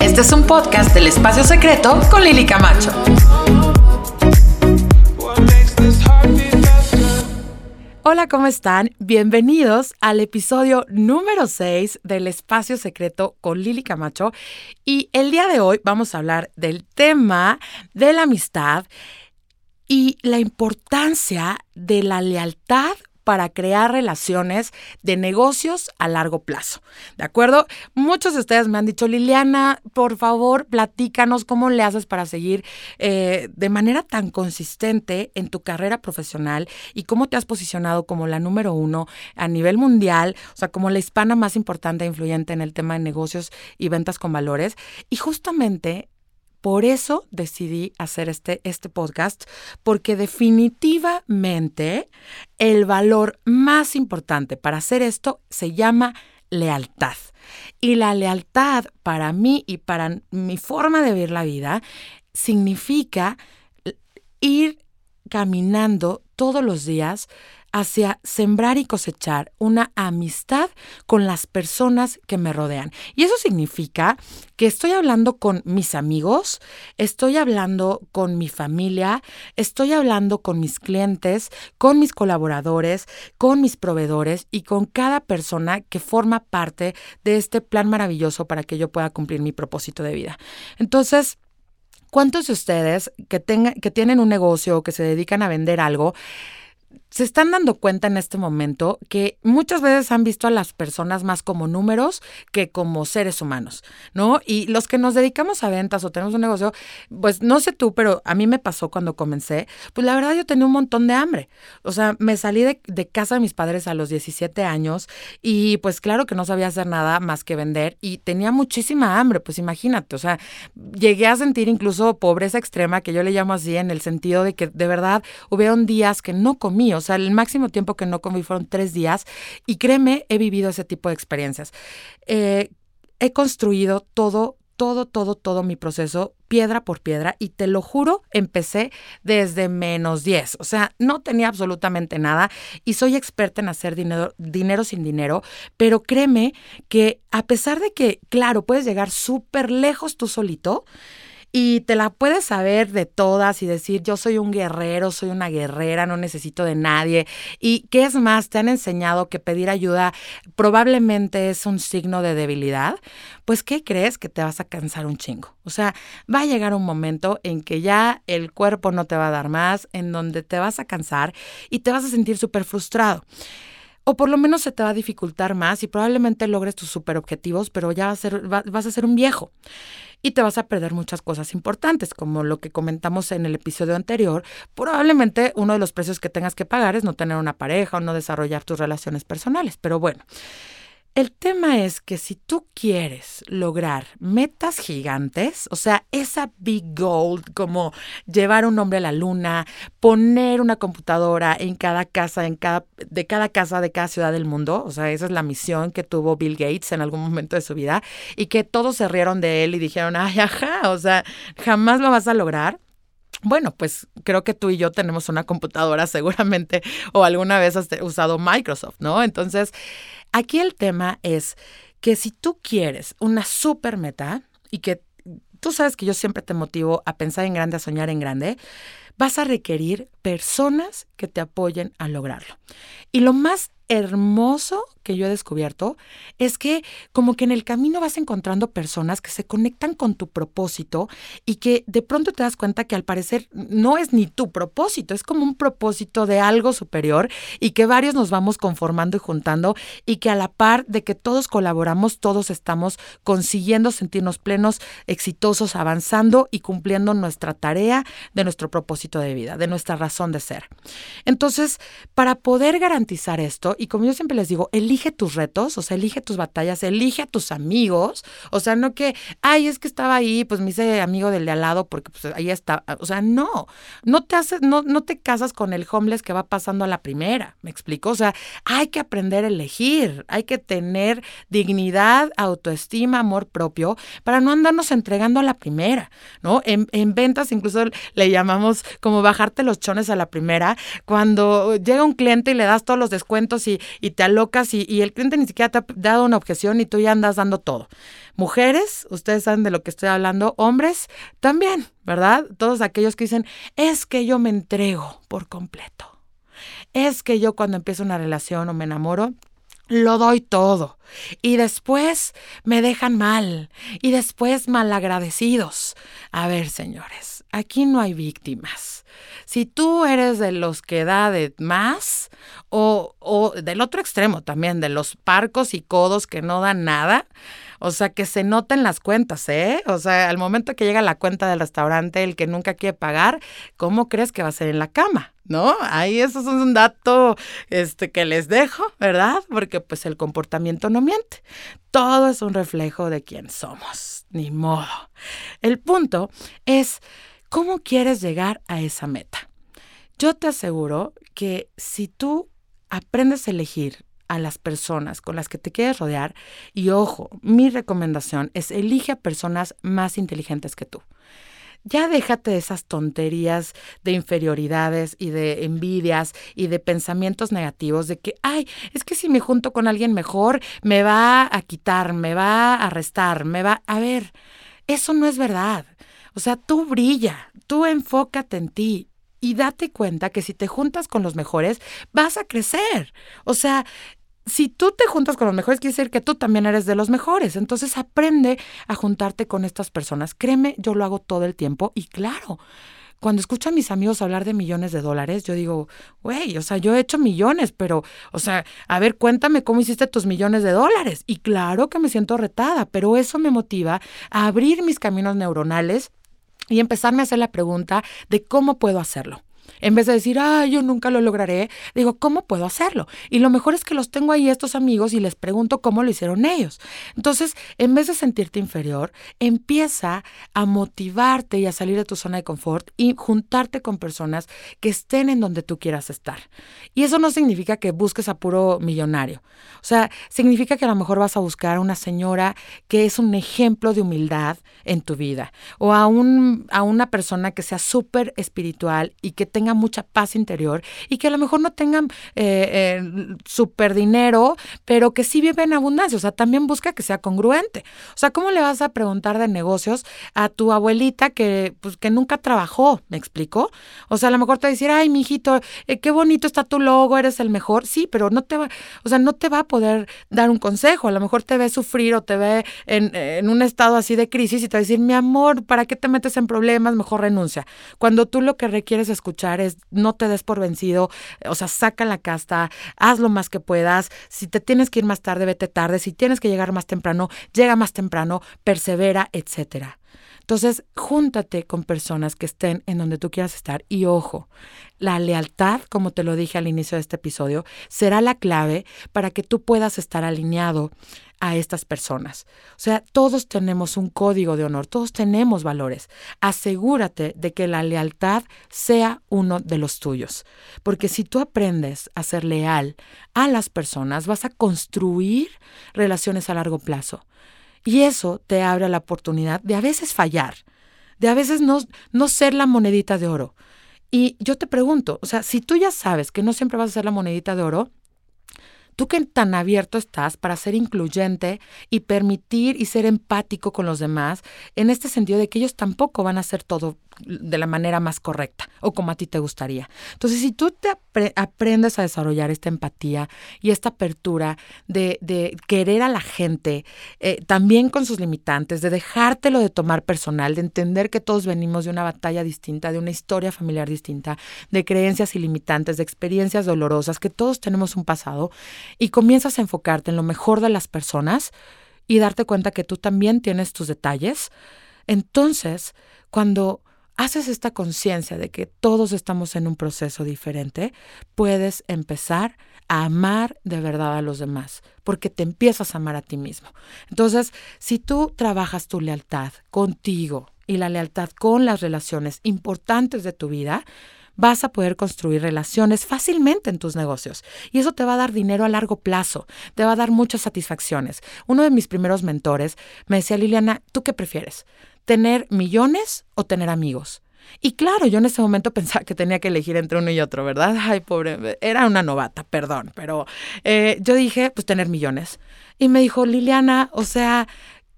Este es un podcast del Espacio Secreto con Lili Camacho. Hola, ¿cómo están? Bienvenidos al episodio número 6 del Espacio Secreto con Lili Camacho. Y el día de hoy vamos a hablar del tema de la amistad y la importancia de la lealtad para crear relaciones de negocios a largo plazo. ¿De acuerdo? Muchos de ustedes me han dicho, Liliana, por favor, platícanos cómo le haces para seguir eh, de manera tan consistente en tu carrera profesional y cómo te has posicionado como la número uno a nivel mundial, o sea, como la hispana más importante e influyente en el tema de negocios y ventas con valores. Y justamente por eso decidí hacer este, este podcast, porque definitivamente el valor más importante para hacer esto se llama lealtad. Y la lealtad para mí y para mi forma de ver la vida significa ir caminando todos los días hacia sembrar y cosechar una amistad con las personas que me rodean. Y eso significa que estoy hablando con mis amigos, estoy hablando con mi familia, estoy hablando con mis clientes, con mis colaboradores, con mis proveedores y con cada persona que forma parte de este plan maravilloso para que yo pueda cumplir mi propósito de vida. Entonces, ¿Cuántos de ustedes que, que tienen un negocio o que se dedican a vender algo se están dando cuenta en este momento que muchas veces han visto a las personas más como números que como seres humanos, ¿no? Y los que nos dedicamos a ventas o tenemos un negocio, pues no sé tú, pero a mí me pasó cuando comencé, pues la verdad yo tenía un montón de hambre. O sea, me salí de, casa de mis padres a los 17 años y pues claro que no sabía hacer nada más que vender y tenía muchísima hambre, pues imagínate, o sea, llegué a sentir incluso pobreza extrema, que yo le llamo así, en el sentido de que de verdad hubieron días que no comí, o sea, el máximo tiempo que no comí fueron tres días y créeme, he vivido ese tipo de experiencias. Eh, he construido todo todo, todo, todo mi proceso piedra por piedra y te lo juro, empecé desde menos 10. O sea, no tenía absolutamente nada y soy experta en hacer dinero, dinero sin dinero, pero créeme que a pesar de que, claro, puedes llegar súper lejos tú solito, y te la puedes saber de todas y decir, yo soy un guerrero, soy una guerrera, no necesito de nadie. Y qué es más, te han enseñado que pedir ayuda probablemente es un signo de debilidad. Pues, ¿qué crees? Que te vas a cansar un chingo. O sea, va a llegar un momento en que ya el cuerpo no te va a dar más, en donde te vas a cansar y te vas a sentir súper frustrado o por lo menos se te va a dificultar más y probablemente logres tus super objetivos, pero ya vas a ser un viejo y te vas a perder muchas cosas importantes, como lo que comentamos en el episodio anterior. Probablemente uno de los precios que tengas que pagar es no tener una pareja o no desarrollar tus relaciones personales, pero bueno. El tema es que si tú quieres lograr metas gigantes, o sea, esa big goal, como llevar un hombre a la luna, poner una computadora en cada casa, en cada, de cada casa de cada ciudad del mundo, o sea, esa es la misión que tuvo Bill Gates en algún momento de su vida, y que todos se rieron de él y dijeron, ay, ajá, o sea, jamás lo vas a lograr. Bueno, pues creo que tú y yo tenemos una computadora seguramente o alguna vez has usado Microsoft, ¿no? Entonces, aquí el tema es que si tú quieres una super meta y que tú sabes que yo siempre te motivo a pensar en grande, a soñar en grande, vas a requerir personas que te apoyen a lograrlo. Y lo más hermoso que yo he descubierto es que como que en el camino vas encontrando personas que se conectan con tu propósito y que de pronto te das cuenta que al parecer no es ni tu propósito, es como un propósito de algo superior y que varios nos vamos conformando y juntando y que a la par de que todos colaboramos, todos estamos consiguiendo sentirnos plenos, exitosos, avanzando y cumpliendo nuestra tarea de nuestro propósito de vida, de nuestra razón de ser. Entonces, para poder garantizar esto, y como yo siempre les digo, elige tus retos, o sea, elige tus batallas, elige a tus amigos, o sea, no que, ay, es que estaba ahí, pues me hice amigo del de al lado porque pues ahí está, o sea, no, no te haces, no, no te casas con el homeless que va pasando a la primera, ¿me explico? O sea, hay que aprender a elegir, hay que tener dignidad, autoestima, amor propio, para no andarnos entregando a la primera, ¿no? En, en ventas incluso le llamamos como bajarte los chones a la primera, cuando llega un cliente y le das todos los descuentos y, te alocas y, y, el cliente ni siquiera te ha dado una objeción y tú ya andas dando todo. Mujeres, ustedes saben de lo que estoy hablando, hombres también, ¿verdad? Todos aquellos que dicen, es que yo me entrego por completo. Es que yo cuando empiezo una relación o me enamoro, lo doy todo. Y después me dejan mal. Y después malagradecidos. A ver, señores, aquí no hay víctimas. Si tú eres de los que da más o, o del otro extremo también, de los parcos y codos que no dan nada, o sea, que se noten las cuentas, ¿eh? O sea, al momento que llega la cuenta del restaurante, el que nunca quiere pagar, ¿cómo crees que va a ser en la cama? ¿No? Ahí eso es un dato este, que les dejo, ¿verdad? Porque pues el comportamiento no miente. Todo es un reflejo de quién somos, ni modo. El punto es, ¿cómo quieres llegar a esa meta? Yo te aseguro que si tú aprendes a elegir a las personas con las que te quieres rodear. Y ojo, mi recomendación es elige a personas más inteligentes que tú. Ya déjate de esas tonterías de inferioridades y de envidias y de pensamientos negativos de que, ay, es que si me junto con alguien mejor, me va a quitar, me va a restar, me va... A ver, eso no es verdad. O sea, tú brilla, tú enfócate en ti y date cuenta que si te juntas con los mejores, vas a crecer. O sea, si tú te juntas con los mejores, quiere decir que tú también eres de los mejores. Entonces aprende a juntarte con estas personas. Créeme, yo lo hago todo el tiempo y claro. Cuando escucho a mis amigos hablar de millones de dólares, yo digo, güey, o sea, yo he hecho millones, pero, o sea, a ver, cuéntame cómo hiciste tus millones de dólares. Y claro que me siento retada, pero eso me motiva a abrir mis caminos neuronales y empezarme a hacer la pregunta de cómo puedo hacerlo. En vez de decir, ah, yo nunca lo lograré, digo, ¿cómo puedo hacerlo? Y lo mejor es que los tengo ahí estos amigos y les pregunto cómo lo hicieron ellos. Entonces, en vez de sentirte inferior, empieza a motivarte y a salir de tu zona de confort y juntarte con personas que estén en donde tú quieras estar. Y eso no significa que busques a puro millonario. O sea, significa que a lo mejor vas a buscar a una señora que es un ejemplo de humildad en tu vida o a, un, a una persona que sea súper espiritual y que tenga mucha paz interior y que a lo mejor no tengan eh, eh, dinero, pero que sí vive en abundancia. O sea, también busca que sea congruente. O sea, ¿cómo le vas a preguntar de negocios a tu abuelita que, pues, que nunca trabajó? ¿Me explico? O sea, a lo mejor te va a decir, ay, mijito, eh, qué bonito está tu logo, eres el mejor. Sí, pero no te va, o sea, no te va a poder dar un consejo. A lo mejor te ve sufrir o te ve en, en un estado así de crisis y te va a decir, mi amor, ¿para qué te metes en problemas? Mejor renuncia. Cuando tú lo que requieres escuchar no te des por vencido, o sea, saca la casta, haz lo más que puedas. Si te tienes que ir más tarde, vete tarde. Si tienes que llegar más temprano, llega más temprano, persevera, etcétera. Entonces, júntate con personas que estén en donde tú quieras estar y ojo, la lealtad, como te lo dije al inicio de este episodio, será la clave para que tú puedas estar alineado a estas personas. O sea, todos tenemos un código de honor, todos tenemos valores. Asegúrate de que la lealtad sea uno de los tuyos, porque si tú aprendes a ser leal a las personas, vas a construir relaciones a largo plazo. Y eso te abre la oportunidad de a veces fallar, de a veces no, no ser la monedita de oro. Y yo te pregunto, o sea, si tú ya sabes que no siempre vas a ser la monedita de oro, tú que tan abierto estás para ser incluyente y permitir y ser empático con los demás, en este sentido de que ellos tampoco van a hacer todo de la manera más correcta o como a ti te gustaría. Entonces, si tú aprendes a desarrollar esta empatía y esta apertura de, de querer a la gente, eh, también con sus limitantes, de dejártelo de tomar personal, de entender que todos venimos de una batalla distinta, de una historia familiar distinta, de creencias ilimitantes, de experiencias dolorosas, que todos tenemos un pasado, y comienzas a enfocarte en lo mejor de las personas y darte cuenta que tú también tienes tus detalles, entonces, cuando haces esta conciencia de que todos estamos en un proceso diferente, puedes empezar a amar de verdad a los demás, porque te empiezas a amar a ti mismo. Entonces, si tú trabajas tu lealtad contigo y la lealtad con las relaciones importantes de tu vida, vas a poder construir relaciones fácilmente en tus negocios. Y eso te va a dar dinero a largo plazo, te va a dar muchas satisfacciones. Uno de mis primeros mentores me decía, Liliana, ¿tú qué prefieres? ¿Tener millones o tener amigos? Y claro, yo en ese momento pensaba que tenía que elegir entre uno y otro, ¿verdad? Ay, pobre, era una novata, perdón, pero eh, yo dije, pues tener millones. Y me dijo, Liliana, o sea,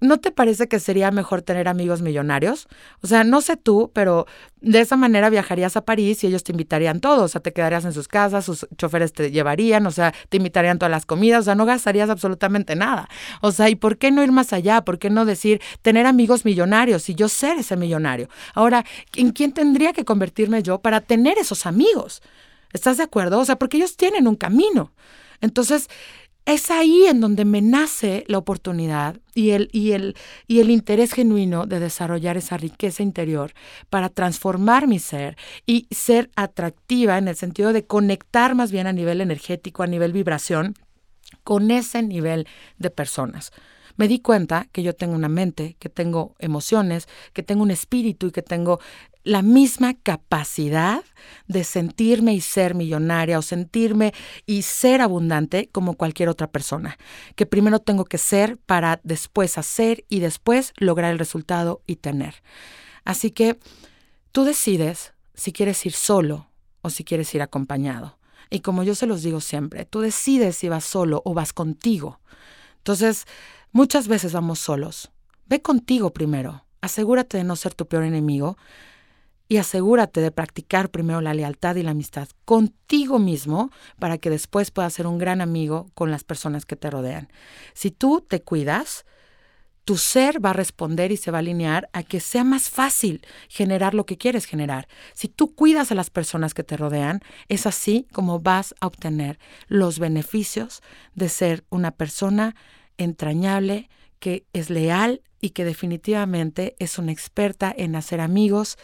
¿no te parece que sería mejor tener amigos millonarios? O sea, no sé tú, pero de esa manera viajarías a París y ellos te invitarían todos, o sea, te quedarías en sus casas, sus choferes te llevarían, o sea, te invitarían todas las comidas, o sea, no gastarías absolutamente nada. O sea, ¿y por qué no ir más allá? ¿Por qué no decir tener amigos millonarios y yo ser ese millonario? Ahora, ¿en quién tendría que convertirme yo para tener esos amigos? ¿Estás de acuerdo? O sea, porque ellos tienen un camino. Entonces, es ahí en donde me nace la oportunidad y el, y, el, y el interés genuino de desarrollar esa riqueza interior para transformar mi ser y ser atractiva en el sentido de conectar más bien a nivel energético, a nivel vibración, con ese nivel de personas. Me di cuenta que yo tengo una mente, que tengo emociones, que tengo un espíritu y que tengo la misma capacidad de sentirme y ser millonaria o sentirme y ser abundante como cualquier otra persona, que primero tengo que ser para después hacer y después lograr el resultado y tener. Así que tú decides si quieres ir solo o si quieres ir acompañado. Y como yo se los digo siempre, tú decides si vas solo o vas contigo. Entonces, Muchas veces vamos solos. Ve contigo primero. Asegúrate de no ser tu peor enemigo y asegúrate de practicar primero la lealtad y la amistad contigo mismo para que después puedas ser un gran amigo con las personas que te rodean. Si tú te cuidas, tu ser va a responder y se va a alinear a que sea más fácil generar lo que quieres generar. Si tú cuidas a las personas que te rodean, es así como vas a obtener los beneficios de ser una persona entrañable, que es leal y que definitivamente es una experta en hacer amigos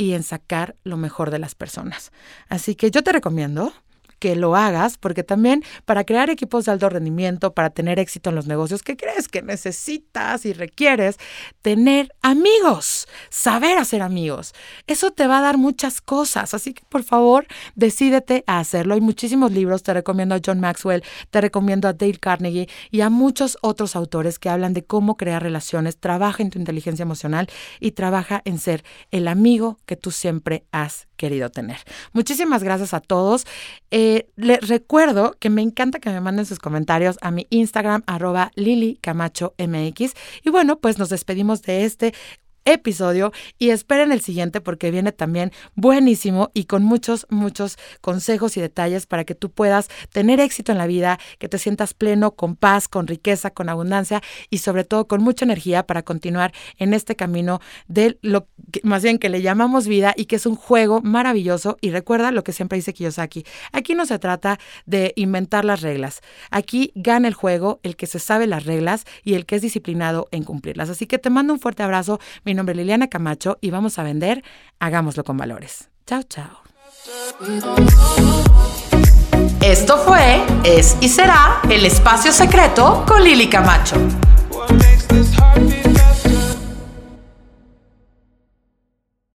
y en sacar lo mejor de las personas. Así que yo te recomiendo que lo hagas, porque también para crear equipos de alto rendimiento, para tener éxito en los negocios, ¿qué crees que necesitas y requieres? Tener amigos, saber hacer amigos. Eso te va a dar muchas cosas, así que por favor, decídete a hacerlo. Hay muchísimos libros, te recomiendo a John Maxwell, te recomiendo a Dale Carnegie y a muchos otros autores que hablan de cómo crear relaciones, trabaja en tu inteligencia emocional y trabaja en ser el amigo que tú siempre has querido tener. Muchísimas gracias a todos. Eh, les recuerdo que me encanta que me manden sus comentarios a mi Instagram, arroba Lili Camacho MX. Y bueno, pues nos despedimos de este episodio y esperen el siguiente porque viene también buenísimo y con muchos, muchos consejos y detalles para que tú puedas tener éxito en la vida, que te sientas pleno, con paz, con riqueza, con abundancia y sobre todo con mucha energía para continuar en este camino de lo que, más bien que le llamamos vida y que es un juego maravilloso y recuerda lo que siempre dice Kiyosaki, aquí no se trata de inventar las reglas, aquí gana el juego el que se sabe las reglas y el que es disciplinado en cumplirlas. Así que te mando un fuerte abrazo. Mi nombre es Liliana Camacho y vamos a vender Hagámoslo con Valores. Chao, chao. Esto fue, es y será el espacio secreto con Lili Camacho.